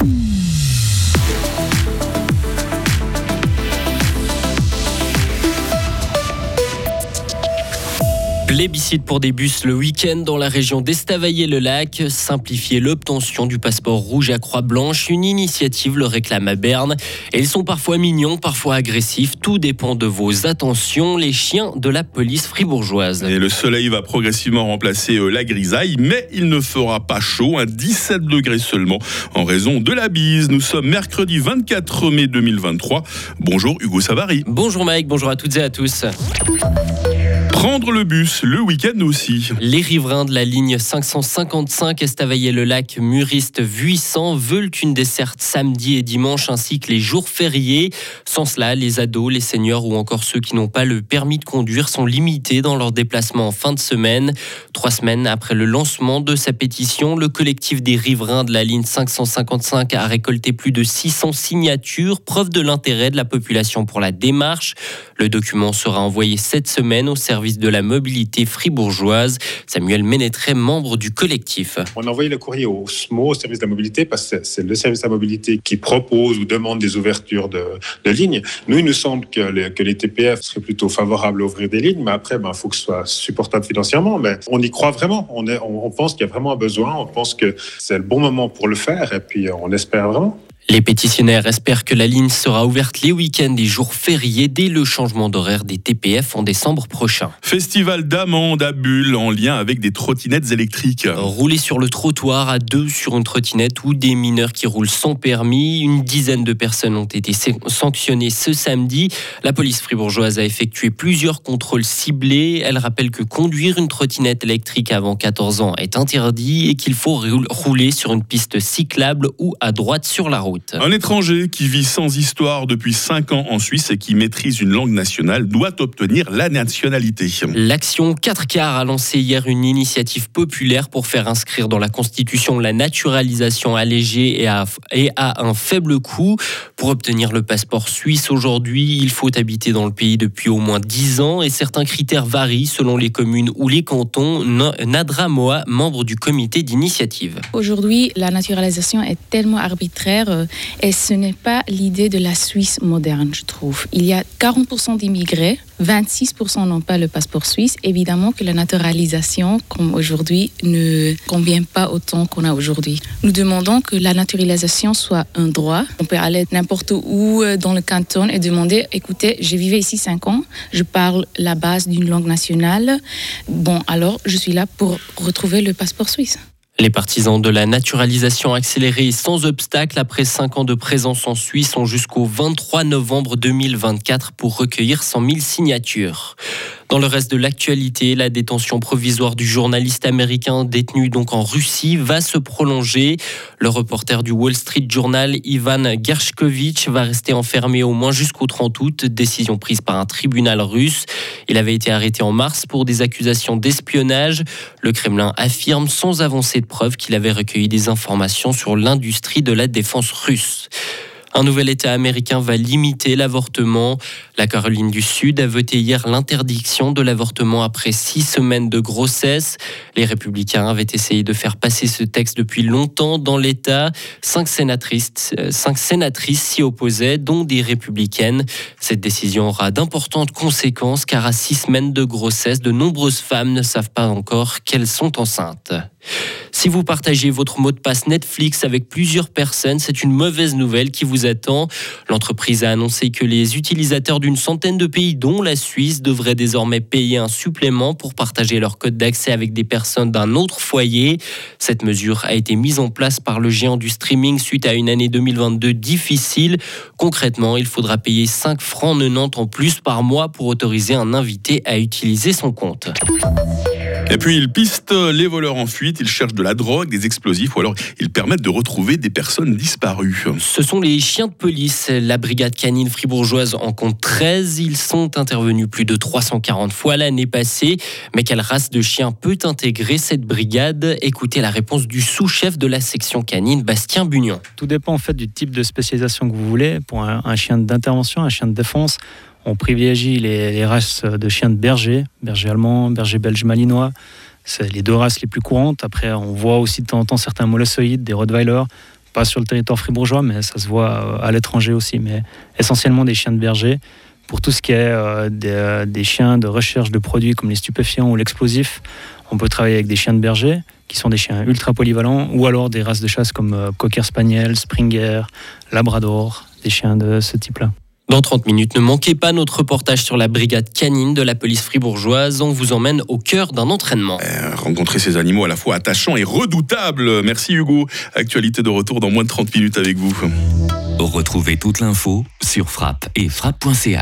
Mm-hmm. Plébiscite pour des bus le week-end dans la région d'Estavayer-le-Lac. Simplifier l'obtention du passeport rouge à croix blanche, une initiative le réclame à Berne. Et ils sont parfois mignons, parfois agressifs. Tout dépend de vos attentions. Les chiens de la police fribourgeoise. Et le soleil va progressivement remplacer euh, la grisaille, mais il ne fera pas chaud, à 17 degrés seulement, en raison de la bise. Nous sommes mercredi 24 mai 2023. Bonjour Hugo Savary. Bonjour Mike, bonjour à toutes et à tous. Prendre le bus le week-end aussi. Les riverains de la ligne 555 Estavayer-le-Lac, Muriste, Vuissant veulent une desserte samedi et dimanche ainsi que les jours fériés. Sans cela, les ados, les seniors ou encore ceux qui n'ont pas le permis de conduire sont limités dans leurs déplacements en fin de semaine. Trois semaines après le lancement de sa pétition, le collectif des riverains de la ligne 555 a récolté plus de 600 signatures, preuve de l'intérêt de la population pour la démarche. Le document sera envoyé cette semaine au service de la mobilité fribourgeoise. Samuel Ménétré, membre du collectif. On a envoyé le courrier au SMO, au service de la mobilité, parce que c'est le service de la mobilité qui propose ou demande des ouvertures de, lignes. Nous, il nous semble que les, TPF seraient plutôt favorables à ouvrir des lignes, mais après, il ben, faut que ce soit supportable financièrement. Mais on y croit vraiment. On, on pense qu'il y a vraiment un besoin. On pense que c'est le bon moment pour le faire et puis on espère vraiment. Les pétitionnaires espèrent que la ligne sera ouverte les week-ends et jours fériés dès le changement d'horaire des TPF en décembre prochain. Festival d'amande à Bulle en lien avec des trottinettes électriques. Rouler sur le trottoir à deux sur une trottinette ou des mineurs qui roulent sans permis. Une dizaine de personnes ont été sanctionnées ce samedi. La police fribourgeoise a effectué plusieurs contrôles ciblés. Elle rappelle que conduire une trottinette électrique avant 14 ans est interdit et qu'il faut rouler sur une piste cyclable ou à droite sur la route. Un étranger qui vit sans histoire depuis 5 ans en Suisse et qui maîtrise une langue nationale doit obtenir la nationalité. L'action 4 quarts a lancé hier une initiative populaire pour faire inscrire dans la Constitution la naturalisation allégée et à, et à un faible coût. Pour obtenir le passeport suisse aujourd'hui, il faut habiter dans le pays depuis au moins 10 ans et certains critères varient selon les communes ou les cantons. Nadra Moa, membre du comité d'initiative. Aujourd'hui, la naturalisation est tellement arbitraire euh, et ce n'est pas l'idée de la Suisse moderne, je trouve. Il y a 40% d'immigrés, 26% n'ont pas le passeport suisse. Évidemment que la naturalisation, comme aujourd'hui, ne convient pas autant qu'on a aujourd'hui. Nous demandons que la naturalisation soit un droit. On peut aller n'importe où euh, dans le canton et demander, écoutez, j'ai vécu ici 5 ans, je parle la base d'une langue nationale. Bon, alors je suis là pour retrouver le passeport suisse. Les partisans de la naturalisation accélérée sans obstacle après 5 ans de présence en Suisse ont jusqu'au 23 novembre 2024 pour recueillir 100 000 signatures. Dans le reste de l'actualité, la détention provisoire du journaliste américain détenu donc en Russie va se prolonger. Le reporter du Wall Street Journal, Ivan Gershkovitch, va rester enfermé au moins jusqu'au 30 août, décision prise par un tribunal russe. Il avait été arrêté en mars pour des accusations d'espionnage. Le Kremlin affirme sans avancer de preuves qu'il avait recueilli des informations sur l'industrie de la défense russe. Un nouvel État américain va limiter l'avortement. La Caroline du Sud a voté hier l'interdiction de l'avortement après six semaines de grossesse. Les républicains avaient essayé de faire passer ce texte depuis longtemps dans l'État. Cinq sénatrices, euh, cinq sénatrices s'y opposaient, dont des républicaines. Cette décision aura d'importantes conséquences car à six semaines de grossesse, de nombreuses femmes ne savent pas encore qu'elles sont enceintes. Si vous partagez votre mot de passe Netflix avec plusieurs personnes, c'est une mauvaise nouvelle qui vous attend. L'entreprise a annoncé que les utilisateurs d'une centaine de pays, dont la Suisse, devraient désormais payer un supplément pour partager leur code d'accès avec des personnes d'un autre foyer. Cette mesure a été mise en place par le géant du streaming suite à une année 2022 difficile. Concrètement, il faudra payer 5 francs 90 en plus par mois pour autoriser un invité à utiliser son compte. Et puis ils pistent les voleurs en fuite, ils cherchent de la drogue, des explosifs ou alors ils permettent de retrouver des personnes disparues. Ce sont les chiens de police. La brigade canine fribourgeoise en compte 13. Ils sont intervenus plus de 340 fois l'année passée. Mais quelle race de chien peut intégrer cette brigade? Écoutez la réponse du sous-chef de la section canine, Bastien Bunion. Tout dépend en fait du type de spécialisation que vous voulez. Pour un chien d'intervention, un chien de défense, on privilégie les, races de chiens de berger, berger allemand, berger belge malinois. C'est les deux races les plus courantes. Après, on voit aussi de temps en temps certains molossoïdes, des rottweilers. pas sur le territoire fribourgeois, mais ça se voit à l'étranger aussi, mais essentiellement des chiens de berger. Pour tout ce qui est des, des, chiens de recherche de produits comme les stupéfiants ou l'explosif, on peut travailler avec des chiens de berger, qui sont des chiens ultra polyvalents, ou alors des races de chasse comme Cocker Spaniel, Springer, Labrador, des chiens de ce type-là. Dans 30 minutes, ne manquez pas notre reportage sur la brigade canine de la police fribourgeoise. On vous emmène au cœur d'un entraînement. Euh, rencontrer ces animaux à la fois attachants et redoutables. Merci Hugo. Actualité de retour dans moins de 30 minutes avec vous. Retrouvez toute l'info sur frappe et frappe.ch.